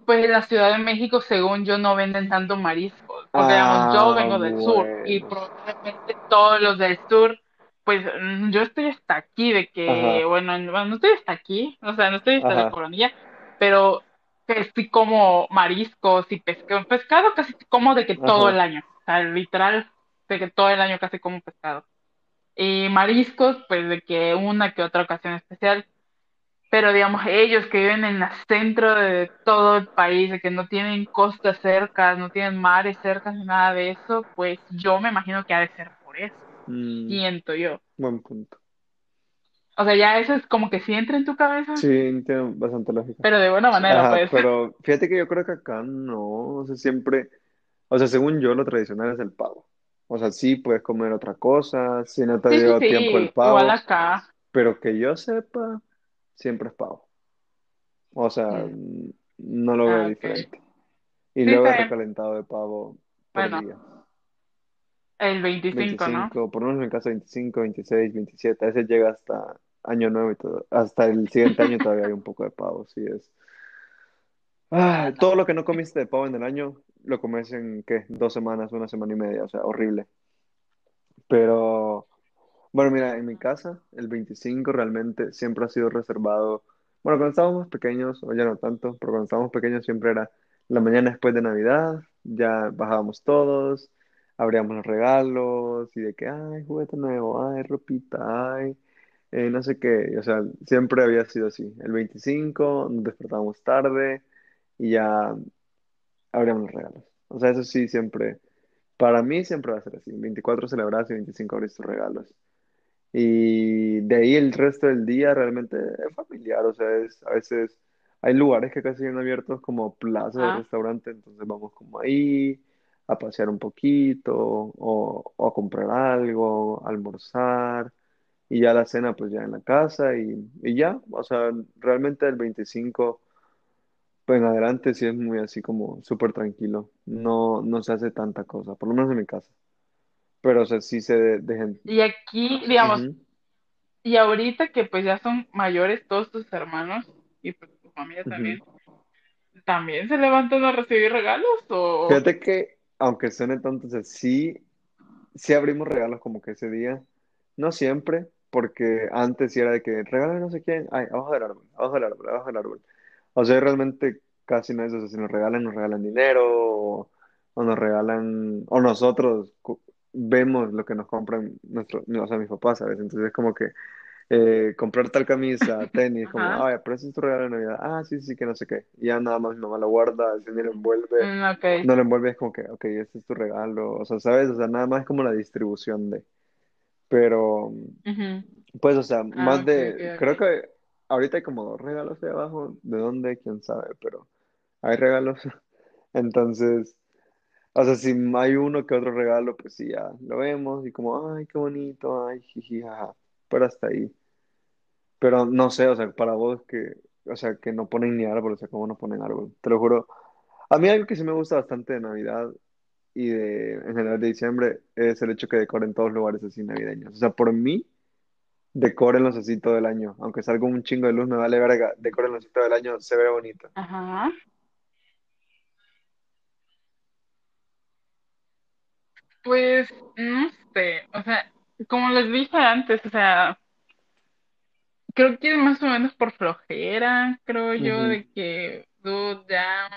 pues en la Ciudad de México, según yo, no venden tanto mariscos, porque digamos, yo ah, vengo del sur y probablemente todos los del sur, pues mm, yo estoy hasta aquí de que, Ajá, bueno, no estoy hasta aquí, o sea, no estoy hasta la coronilla, pero que sí como mariscos y pescado, pescado casi como de que todo el año, o sea, literal, de que todo el año casi como pescado. Y mariscos, pues de que una que otra ocasión especial. Pero digamos, ellos que viven en el centro de todo el país, de que no tienen costas cerca, no tienen mares cerca, ni nada de eso, pues yo me imagino que ha de ser por eso, Mm, siento yo. buen punto. O sea, ya eso es como que sí entra en tu cabeza, Sí, tiene bastante lógica. pero de buena manera, Ajá, pues. pero fíjate que yo creo que acá no, o sea, siempre, o sea, según yo, lo tradicional es el pavo. O sea, sí puedes comer otra cosa, si no te Sí, sí, dio tiempo el sí, igual pavo, acá. pero que yo sepa, siempre es pavo. O sea, Mm, n- no lo veo ah, diferente. Y Sí, luego el recalentado de pavo por Bueno, día. el 25, ¿no? 25 por lo menos en casa 25 26 27 a veces llega hasta año nuevo y todo. Hasta el siguiente año todavía hay un poco de pavo, sí es. Ah, todo lo que no comiste de pavo en el año, lo comes en, ¿qué? Dos semanas, una semana y media, o sea, horrible. Pero, bueno, mira, en mi casa, el 25 realmente siempre ha sido reservado. Bueno, cuando estábamos pequeños, o ya no tanto, pero cuando estábamos pequeños siempre era la mañana después de Navidad, ya bajábamos todos, abríamos los regalos y de que, ay, juguete nuevo, ay, ropita, ay, eh, no sé qué. O sea, siempre había sido así. El 25 nos despertábamos tarde y ya abríamos los regalos. O sea, eso sí, siempre, para mí siempre va a ser así. 24 celebras y 25 abrís tus regalos. Y de ahí el resto del día realmente es familiar, o sea, es, a veces hay lugares que casi siguen abiertos como plazas de Ah, restaurante, entonces vamos como ahí a pasear un poquito o, o a comprar algo, a almorzar y ya la cena pues ya en la casa y, y ya, o sea, realmente el 25 pues en adelante sí es muy así como súper tranquilo, no, no se hace tanta cosa, por lo menos en mi casa, pero o sea, sí se de- dejen... y aquí, digamos, Ujú, y ahorita que pues ya son mayores todos tus hermanos y pues tu familia ujú. también, ¿también se levantan a recibir regalos o...? Fíjate que, aunque suene tonto, o sea, sí, sí abrimos regalos como que ese día. No siempre, porque antes sí era de que regálame no sé quién, ay, abajo del árbol, abajo del árbol, abajo del árbol. O sea, realmente casi no es eso. Si nos regalan, nos regalan dinero, o, o nos regalan, o nosotros vemos lo que nos compran nuestros, o sea, mis papás, ¿sabes? Entonces es como que eh, comprar tal camisa, *laughs* tenis, como, Ajá, ay, pero ese es tu regalo de Navidad. Ah, sí, sí, que no sé qué. Y ya nada más mi mamá lo guarda, el envuelve mm, no lo envuelves como que, ok, este es tu regalo, o sea, ¿sabes? O sea, nada más es como la distribución de, pero, pues, o sea, Ah, más de, creo que ahorita hay como dos regalos de abajo, ¿de dónde? ¿Quién sabe? Pero hay regalos, *laughs* entonces, o sea, si hay uno que otro regalo, pues sí, ya lo vemos y como, ay, qué bonito, ay, jiji, jaja, pero hasta ahí, pero no sé, o sea, para vos que, o sea, que no ponen ni árbol, o sea, ¿cómo no ponen árbol? Te lo juro. A mí algo que sí me gusta bastante de Navidad y en general de diciembre es el hecho que decoren todos los lugares así navideños. O sea, por mí, decórenlos así todo el año. Aunque salga un chingo de luz, me vale verga, decórenlos así todo el año, se ve bonito. Ajá, pues, no sé, o sea, como les dije antes, o sea, creo que es más o menos por flojera, creo yo, de que, dude, ya,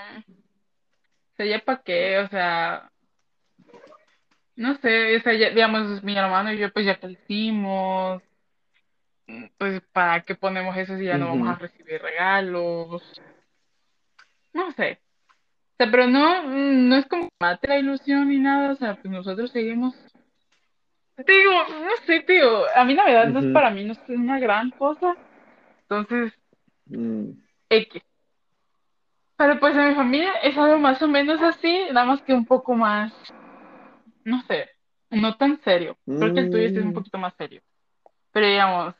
o sea, ya pa' qué, o sea, no sé, o sea, ya, digamos, mi hermano y yo pues ya crecimos, pues para qué ponemos eso si ya no vamos a recibir regalos, no sé. O sea, pero no, no es como mate la ilusión ni nada, o sea, pues nosotros seguimos. Te digo, no sé, tío, a mí Navidad no es para mí, no es una gran cosa, entonces, mm, X. Pero pues en mi familia es algo más o menos así, nada más que un poco más, no sé, no tan serio. Creo que el tuyo es un mm, poquito más serio. Pero digamos,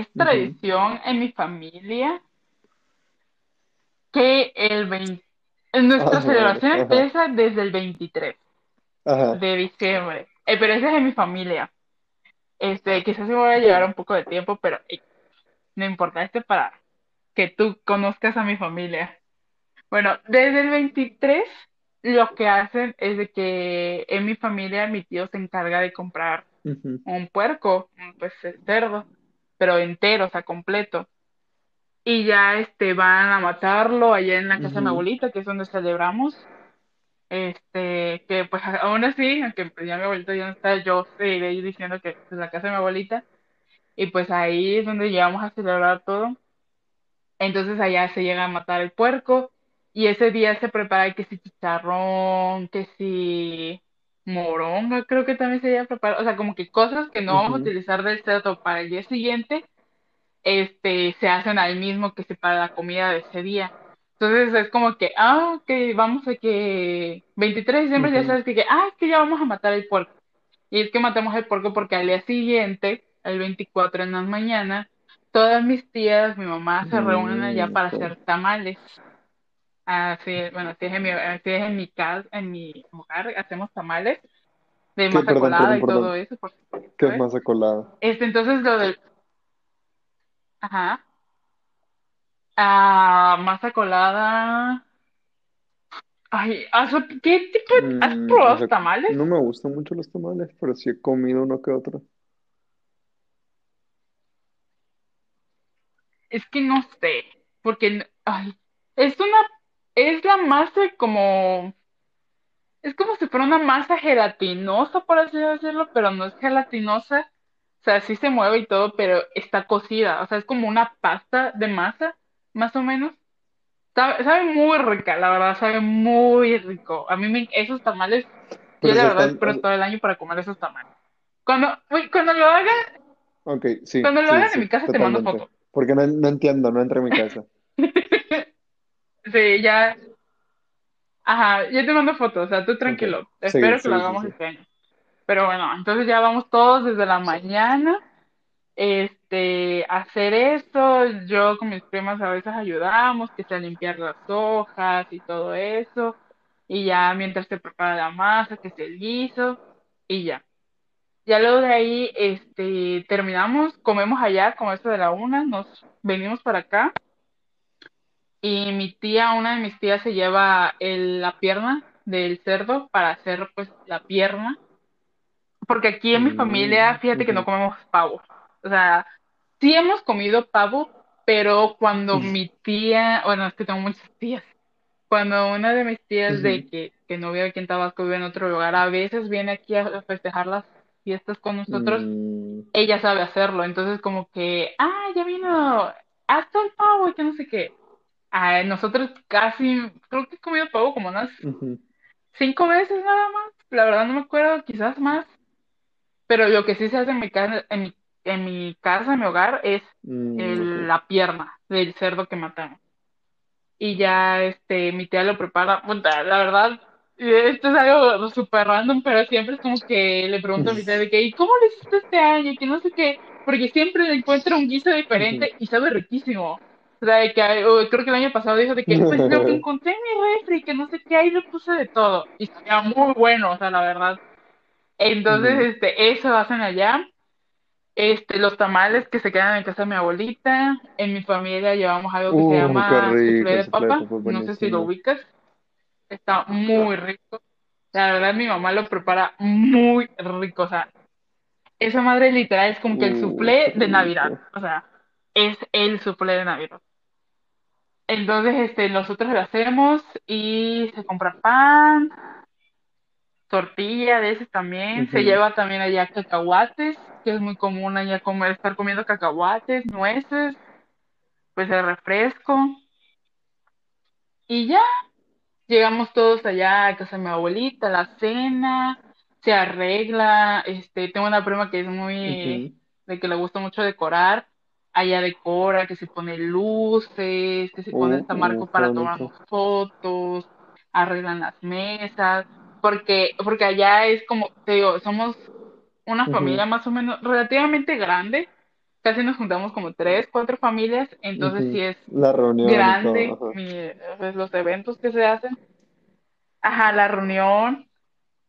es tradición en mi familia que el 20 A nuestra celebración ajá, empieza desde el 23 ajá. de diciembre, Eh, pero ese es en mi familia. Este, quizás se me voy a llevar un poco de tiempo, pero eh, no importa, este para que tú conozcas a mi familia. Bueno, desde el 23 lo que hacen es de que en mi familia mi tío se encarga de comprar un puerco, un, pues cerdo, pero entero, o sea, completo. Y ya este van a matarlo allá en la casa de mi abuelita, que es donde celebramos. Este, que pues *laughs* aún así, aunque pues, ya mi abuelita ya no está, yo seguiré diciendo que es la casa de mi abuelita. Y pues ahí es donde llegamos a celebrar todo. Entonces allá se llega a matar el puerco y ese día se prepara que si chicharrón, que si moronga, creo que también se llega a preparar, o sea, como que cosas que no vamos a utilizar del cerdo para el día siguiente, este, se hacen al mismo que se para la comida de ese día. Entonces es como que, ah, que vamos a que 23 de diciembre ya sabes que, que, ah, que ya vamos a matar el puerco. Y es que matamos el puerco porque al día siguiente, el 24 en la mañana, todas mis tías, mi mamá se reúnen allá mm, para hacer tamales. Así, bueno, así es en mi, así es en mi casa, en mi hogar, hacemos tamales de masa Perdón, colada perdón, y todo eso, por si ¿Qué es sabes. masa colada? Este, entonces lo del, ajá, ah, masa colada. Ay, ¿has- ¿qué tipo de, has Mm, o probado sea, tamales? no me gustan mucho los tamales, pero sí he comido uno que otro. Es que no sé, porque, ay, es una, es la masa como Es como si fuera una masa gelatinosa, por así decirlo, pero no es gelatinosa. O sea, sí se mueve y todo, pero está cocida. O sea, es como una pasta de masa, más o menos. Sabe, sabe muy rica, la verdad, sabe muy rico. A mí me, esos tamales, yo Pero se verdad están... espero todo el año para comer esos tamales. Cuando, uy, cuando lo hagan, ok, sí, cuando lo sí, hagan en mi casa te mando fotos. Porque no, no entiendo, no entra en mi *laughs* casa. Sí, ya, ajá, ya te mando fotos, o sea, tú tranquilo. Espero que lo sí, sí, hagamos sí. este año. Pero bueno, entonces ya vamos todos desde la mañana este, hacer eso. Yo con mis primas a veces ayudamos, que sea limpiar las hojas y todo eso. Y ya mientras se prepara la masa, que se el guiso, y ya. Ya luego de ahí, este, terminamos, comemos allá, como esto de la una, nos venimos para acá. Y mi tía, una de mis tías se lleva el- la pierna del cerdo para hacer pues la pierna. Porque aquí en mi familia, fíjate que no comemos pavo. O sea, Sí hemos comido pavo, pero cuando mi tía, bueno, es que tengo muchas tías, cuando una de mis tías de que, que no vive aquí en Tabasco, vive en otro lugar, a veces viene aquí a festejar las fiestas con nosotros, mm, ella sabe hacerlo, entonces como que, ah, ya vino, hasta el pavo y que no sé qué. Ah, nosotros casi, creo que he comido pavo como unas cinco veces nada más, la verdad no me acuerdo, quizás más, pero lo que sí se hace en mi casa, en mi, en mi casa, en mi hogar, es mm, la pierna del cerdo que matamos. Y ya este, mi tía lo prepara. La verdad, esto es algo súper random, pero siempre es como que le pregunto a mi tía de que, ¿y cómo lo hiciste este año? Que no sé qué, porque siempre le encuentro un guiso diferente y sabe riquísimo. O sea, de que, creo que el año pasado dijo de que, pues lo que *laughs* encontré en mi refri, que no sé qué, ahí le puse de todo. Y sabía muy bueno, o sea, la verdad. Entonces, este, eso hacen allá. Este, los tamales que se quedan en casa de mi abuelita. En mi familia llevamos algo que se Uh, llama rico, de papa. papa es No sé si lo ubicas. Está muy rico. La verdad, mi mamá lo prepara muy rico. O sea, esa madre literal es como que el Uh, de Navidad. O sea, es el soufflé de Navidad. Entonces, este, nosotros lo hacemos y se compra pan, tortilla de ese también. Se lleva también allá cacahuates, que es muy común allá comer, estar comiendo cacahuates, nueces, pues el refresco. Y ya, llegamos todos allá a casa de mi abuelita, la cena, se arregla, este, tengo una prima que es muy, de que le gusta mucho decorar, allá decora, que se pone luces, que se pone Uh, hasta uh, marco para bonito. tomarnos fotos, arreglan las mesas, porque, porque allá es como, te digo, somos una familia más o menos relativamente grande, casi nos juntamos como tres, cuatro familias, entonces sí Ujú. es La reunión grande mi, pues, los eventos que se hacen. Ajá, la reunión.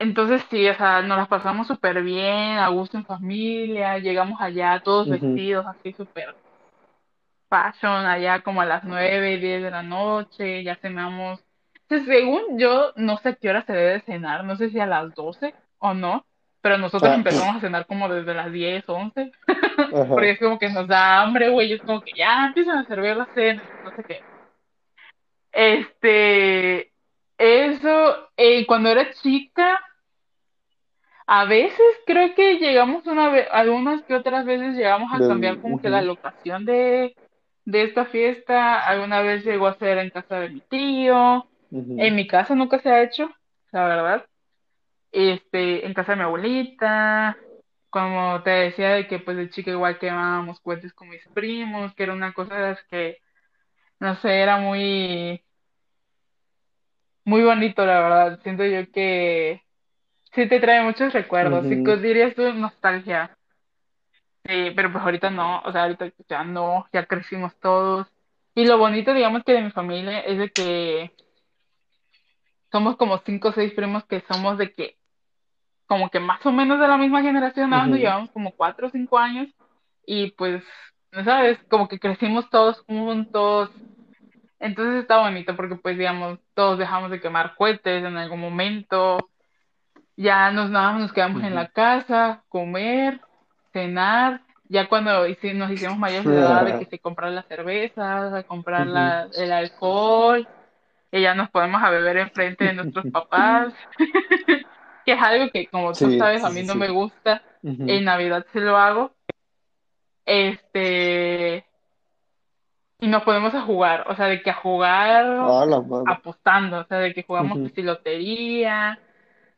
Entonces sí, o sea, nos las pasamos súper bien, a gusto en familia, llegamos allá todos Ujú, vestidos así súper fashion, allá como a las nueve, diez de la noche, ya cenamos. Entonces, según yo, no sé a qué hora se debe de cenar, no sé si a las 12 o no, pero nosotros Ah, empezamos a cenar como desde las 10, 11, *laughs* porque es como que nos da hambre, güey, es como que ya empiezan a servir la cena, no sé qué. Este, eso, eh, cuando era chica, A veces creo que llegamos una vez, algunas que otras veces llegamos a cambiar como que la locación de, de esta fiesta. Alguna vez llegó a ser en casa de mi tío. En mi casa nunca se ha hecho, la verdad. Este, en casa de mi abuelita. Como te decía de que pues de chica igual quemábamos cohetes con mis primos, que era una cosa de las que, no sé, era muy, muy bonito, la verdad. Siento yo que sí te trae muchos recuerdos. Sí, que dirías tú nostalgia. Sí, pero pues ahorita no, o sea, ahorita ya no, ya crecimos todos. Y lo bonito, digamos que de mi familia es de que somos como cinco o seis primos que somos de que, como que más o menos de la misma generación, nos ujú, llevamos como cuatro o cinco años. Y pues, ¿sabes? Como que crecimos todos juntos. Entonces está bonito porque pues, digamos, todos dejamos de quemar cohetes en algún momento. Ya nos, nada más nos quedamos en la casa, comer, cenar. Ya cuando nos hicimos mayores de edad de que se comprar las cervezas, a comprar la- el alcohol, y ya nos podemos a beber enfrente de nuestros *laughs* papás, *laughs* que es algo que como tú sabes a mí sí, no me gusta. En. Navidad sí lo hago. Este, y nos podemos a jugar, o sea, de que a jugar Ah, apostando, o sea, de que jugamos que si lotería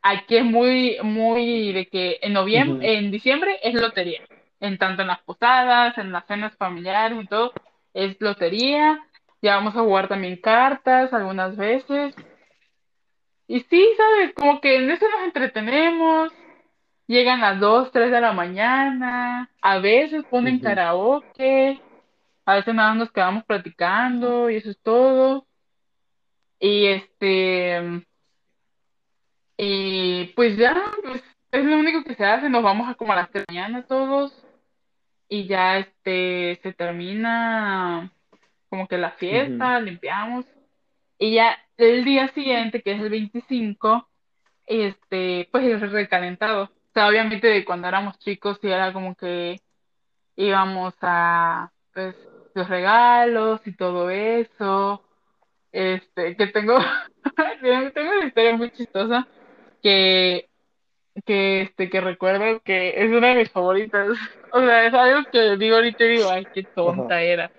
Aquí es muy, muy de que en noviembre, en diciembre es lotería. En tanto en las posadas, en las cenas familiares y todo, es lotería. Ya vamos a jugar también cartas algunas veces. Y sí, ¿sabes? Como que en eso nos entretenemos. Llegan las 2 3 de la mañana. A veces ponen karaoke. A veces nada más nos quedamos platicando y eso es todo. Y este, Y pues ya, pues es lo único que se hace, nos vamos a como a las 3 de la mañana todos y ya este se termina como que la fiesta, limpiamos y ya el día siguiente, que es el 25 este, pues es recalentado. O sea, obviamente de cuando éramos chicos sí era como que íbamos a pues los regalos y todo eso. Este, que tengo, *laughs* tengo una historia muy chistosa que que este que recuerdo que es una de mis favoritas. *laughs* O sea, es algo que digo ahorita y digo, ay, qué Ajá. tonta era.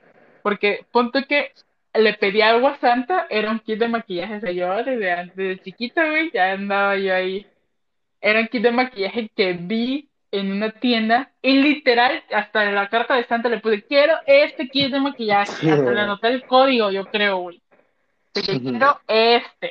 Porque ponte que le pedí algo a Santa, era un kit de maquillaje, o sea, yo desde, antes- desde chiquita, güey, ya andaba yo ahí. Era un kit de maquillaje que vi en una tienda y literal, hasta en la carta de Santa le puse, quiero este kit de maquillaje. Hasta le anoté el código, yo creo, güey. De quiero este.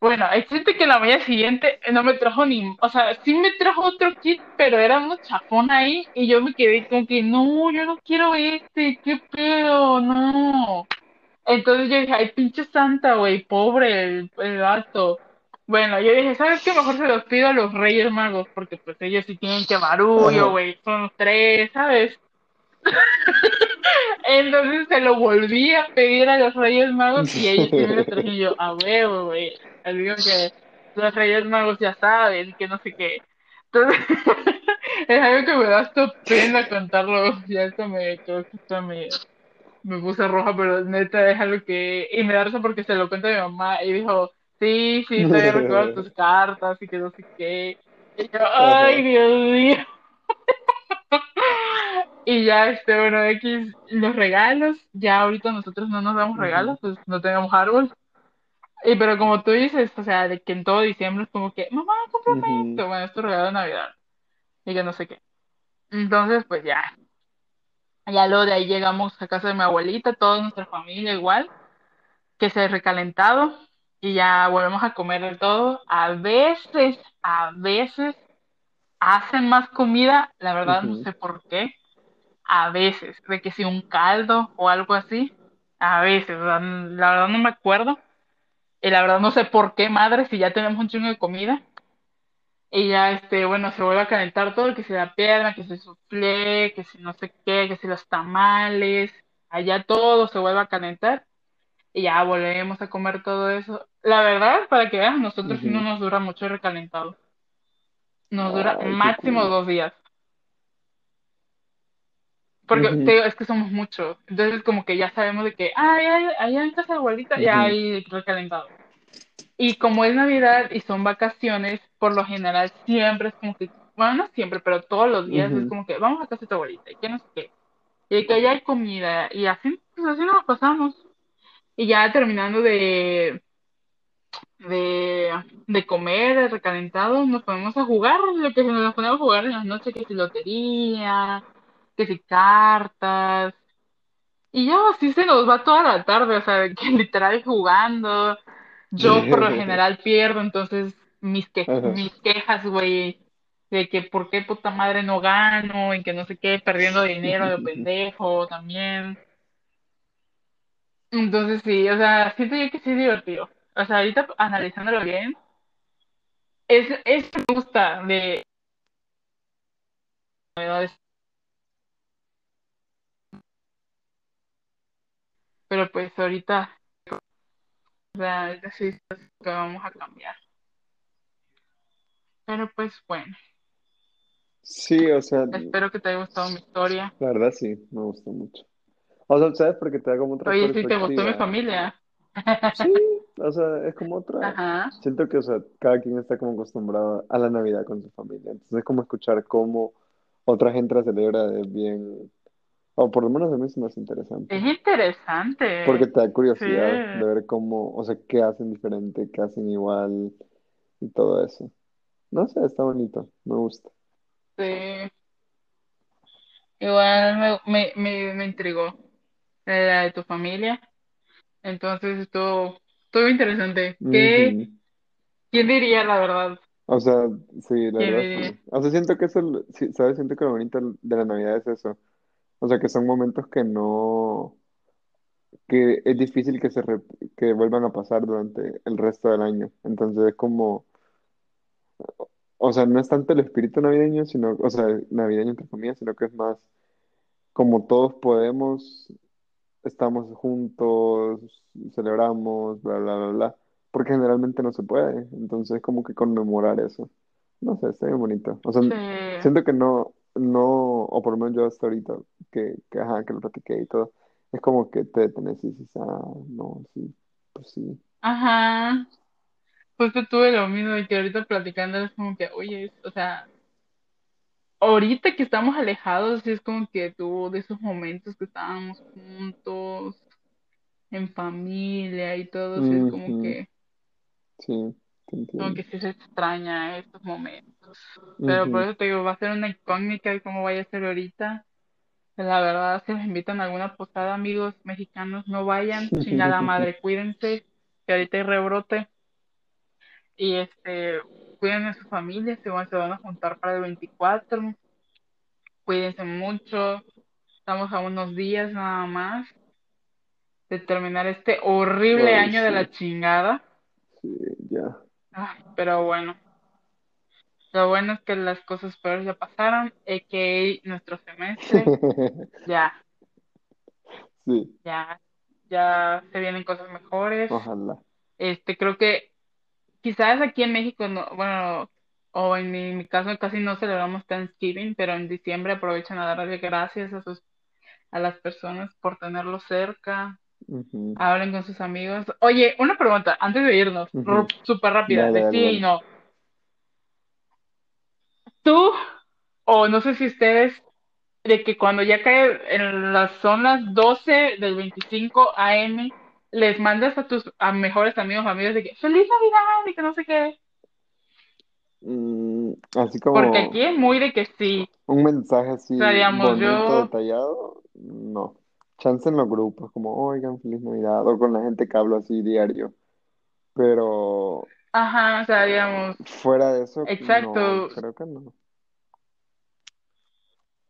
Bueno, existe que la mañana siguiente no me trajo ni, o sea, sí me trajo otro kit, pero era un chafón ahí y yo me quedé como que no, yo no quiero este, qué pedo, no. Entonces yo dije, ay, pinche santa, güey, pobre el, el gato. Bueno, yo dije, ¿sabes qué? Mejor se los pido a los Reyes Magos, porque pues ellos sí tienen que barullo, güey, son los tres, ¿sabes? *laughs* Entonces se lo volví a pedir a los Reyes Magos y ellos sí me lo trajeron y yo, a huevo, güey. Les digo que los Reyes Magos ya saben, que no sé qué. Entonces, *laughs* es algo que me da hasta pena contarlo. Ya esto me, creo que esto me, me puse roja, pero neta es algo que... Y me da risa porque se lo cuenta mi mamá y dijo, sí, sí, *laughs* todavía recuerdo tus cartas y que no sé qué. Y yo, ay. Dios mío. *laughs* Y ya, este, bueno, X, los regalos, ya ahorita nosotros no nos damos regalos, pues no tenemos árbol. Y pero como tú dices, o sea, de que en todo diciembre es como que, mamá, cómprame ujú, esto, bueno, es tu regalo de Navidad, y que no sé qué. Entonces, pues ya, ya luego de ahí llegamos a casa de mi abuelita, toda nuestra familia igual, que se ha recalentado, y ya volvemos a comer de todo. A veces, a veces hacen más comida, la verdad no ujú. sé por qué. a veces, de que si un caldo o algo así, a veces, la verdad no me acuerdo, y la verdad no sé por qué, madre, si ya tenemos un chingo de comida, y ya, este, bueno, se vuelve a calentar todo, que si la pierna, que si soufflé, que si no sé qué, que si los tamales, allá todo se vuelve a calentar, y ya volvemos a comer todo eso. La verdad, para que veas, nosotros sí no nos dura mucho recalentado, nos dura Ay, máximo dos días. Porque te Ujú, digo, es que somos muchos. Entonces, como que ya sabemos de que, ya, allá en casa de abuelita ya ujú, hay recalentado. Y como es Navidad y son vacaciones, por lo general siempre es como que, bueno, no siempre, pero todos los días es como que vamos a casa de tu abuelita y que no sé qué. Y que allá hay comida. Y así, pues así nos pasamos. Y ya terminando de, de, de comer, de recalentado, nos ponemos a jugar, lo que nos ponemos a jugar en las noches, que si lotería, que si cartas. Y ya así se nos va toda la tarde, o sea, de que *laughs* literal jugando. Yo por lo general pierdo, entonces mis que Ajá. mis quejas, güey, de que por qué puta madre no gano y que no sé qué, perdiendo dinero de *laughs* pendejo también. Entonces sí, o sea, siento yo que sí es divertido. O sea, ahorita analizándolo bien, es, es me gusta de novedades, pero pues ahorita, es que vamos a cambiar. Pero pues bueno, Sí, o sea, espero que te haya gustado mi historia. la verdad sí, me gustó mucho. O sea, ¿sabes? Porque te da como otra Oye, sí, te gustó mi familia. Sí, o sea, es como otra. *laughs* Ajá, Siento que, o sea, cada quien está como acostumbrado a la Navidad con su familia. Entonces es como escuchar cómo otra gente la celebra es bien, o por lo menos a mí es más interesante. es Porque interesante. te da Sí, curiosidad de ver cómo, o sea, qué hacen diferente, qué hacen igual y todo eso. No sé, está bonito, me gusta. sí. Igual me, me, me, me intrigó la de tu familia. Entonces estuvo, estuvo interesante. ¿Qué, quién diría la verdad? O sea, sí, la ¿Quién verdad sí. O sea, siento que eso, sí, ¿sabes? Siento que lo bonito de la Navidad es eso. O sea, que son momentos que no, que es difícil que se re- que vuelvan a pasar durante el resto del año. Entonces es como, o sea, no es tanto el espíritu navideño, sino, o sea, navideño entre comillas, sino que es más como todos podemos, estamos juntos, celebramos, bla, bla, bla, bla. Porque generalmente no se puede. Entonces como que conmemorar eso. No sé, está bien bonito. O sea, Sí. siento que no, no, o por lo menos yo hasta ahorita, que, que, ajá, que lo platiqué y todo, es como que te detenés y dices, ah, no, sí, pues sí. Ajá. Justo tuve lo mismo y que ahorita platicando es como que, oye, o sea, ahorita que estamos alejados, es como que tuvo de esos momentos que estábamos juntos, en familia y todo, sí es como que, sí, como que sí se extraña estos momentos. Pero por Ujú. eso te digo, va a ser una incógnita de cómo vaya a ser ahorita. La verdad, si les invitan a alguna posada, amigos mexicanos, no vayan, *laughs* chingada madre, cuídense, que ahorita hay rebrote. Y este, cuiden a su familia, se van, se van a juntar para el 24. Cuídense mucho. Estamos a unos días nada más de terminar este horrible Ay, año de la sí, chingada. sí, ya. Pero bueno, lo bueno es que las cosas peores ya pasaron, a.k.a. nuestro semestre. *laughs* Ya, Sí, ya, ya se vienen cosas mejores. ojalá. Este, creo que quizás aquí en México, no, bueno, o en mi, mi caso casi no celebramos Thanksgiving, pero en diciembre aprovechan a darle gracias a sus, a las personas por tenerlos cerca, Hablen con sus amigos. Oye, una pregunta, antes de irnos, súper rápida, Dale, de dale, sí y no. Tú, o no sé si ustedes, de que cuando ya cae en las zonas 12 del 25 AM, les mandas a tus a mejores amigos, amigos de que ¡Feliz Navidad! y que no sé qué. Mm, así Porque aquí como es muy de que sí. un mensaje O sea, así digamos, bonito, yo, detallado, no. Chance en los grupos, como, oigan, feliz Navidad, o con la gente que hablo así diario. Pero ajá, o sea, digamos, fuera de eso, no, exacto. creo que no.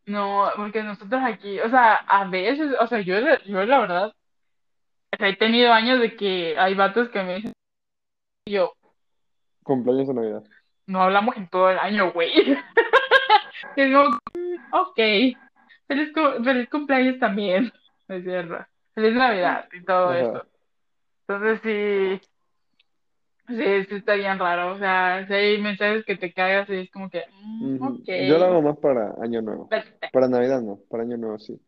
No, porque nosotros aquí, o sea, a veces, o sea, yo, yo la verdad, o sea, he tenido años de que hay vatos que me dicen, yo, Cumpleaños o Navidad. no hablamos en todo el año, güey. *laughs* Es como, ok, feliz, feliz cumpleaños también, es cierto. Feliz Navidad y todo Ajá. eso. Entonces sí, sí, sí está bien raro, o sea, si hay mensajes que te cagas y es como que, mm. Yo lo hago más para Año Nuevo. Para Navidad no, para Año Nuevo sí.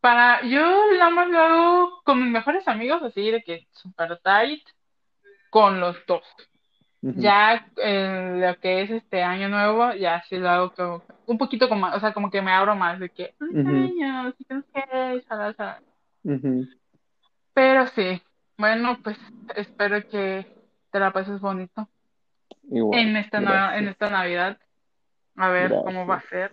Para, yo nada más lo hago con mis mejores amigos, así de que super tight, con los dos. Ya eh, lo que es este año nuevo, ya sí lo hago como, un poquito como, o sea, como que me abro más de que, ujú, año, si tienes que, shala, shala". ujú. Pero sí, bueno, pues espero que te la pases bonito Igual, en esta, en esta Navidad, a ver cómo va a ser.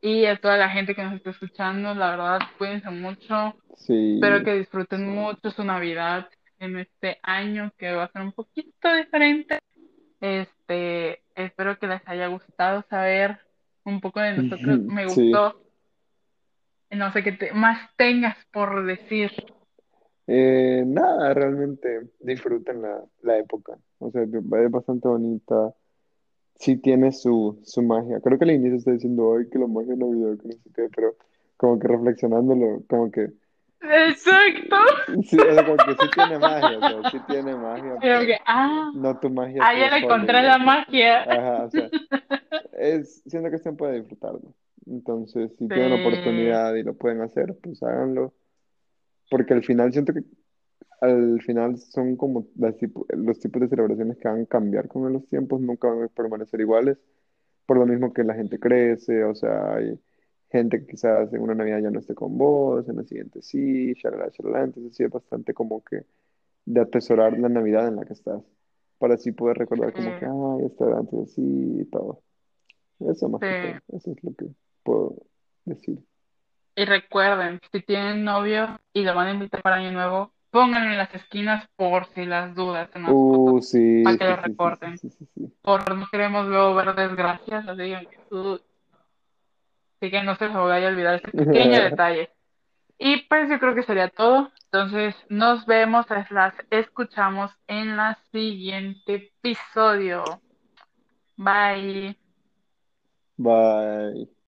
Y a toda la gente que nos está escuchando, la verdad, cuídense mucho. Espero Sí. que disfruten mucho su Navidad en este año que va a ser un poquito diferente. Este, espero que les haya gustado saber un poco de nosotros. Me Sí. gustó, no sé qué te- más tengas por decir. Eh, nada, realmente disfruten la, la época. O sea, es bastante bonita. Sí tiene su, su magia. Creo que al inicio está diciendo, ay, que la magia de Navidad, que no sé qué, pero como que reflexionándolo, como que Exacto. sí, sea, como que sí tiene magia, sí tiene magia, pero que, ah, no tu magia ah, ya le encontré la magia. Ajá, o sea, *laughs* es, siento que se puede disfrutarlo. Entonces, si tienen oportunidad y lo pueden hacer, pues háganlo. Porque al final siento que al final son como las los tipos de celebraciones que van a cambiar con los tiempos, nunca van a permanecer iguales, por lo mismo que la gente crece, o sea, hay gente que quizás en una Navidad ya no esté con vos, en la siguiente sí, shalala, shalala, entonces sí es bastante como que de atesorar la Navidad en la que estás, para así poder recordar como que, sí, ay, esto era antes así y todo. Eso más que todo, eso es lo que puedo decir. Y recuerden, si tienen novio y lo van a invitar para Año Nuevo, pónganlo en las esquinas por si las dudas en las fotos, Uh, para sí, que sí, lo recorten. sí. Por no queremos luego ver desgracias, así que, uh, así que no se les vaya a olvidar ese *laughs* pequeño detalle. Y pues yo creo que sería todo. Entonces nos vemos, las escuchamos en la siguiente episodio. Bye. Bye.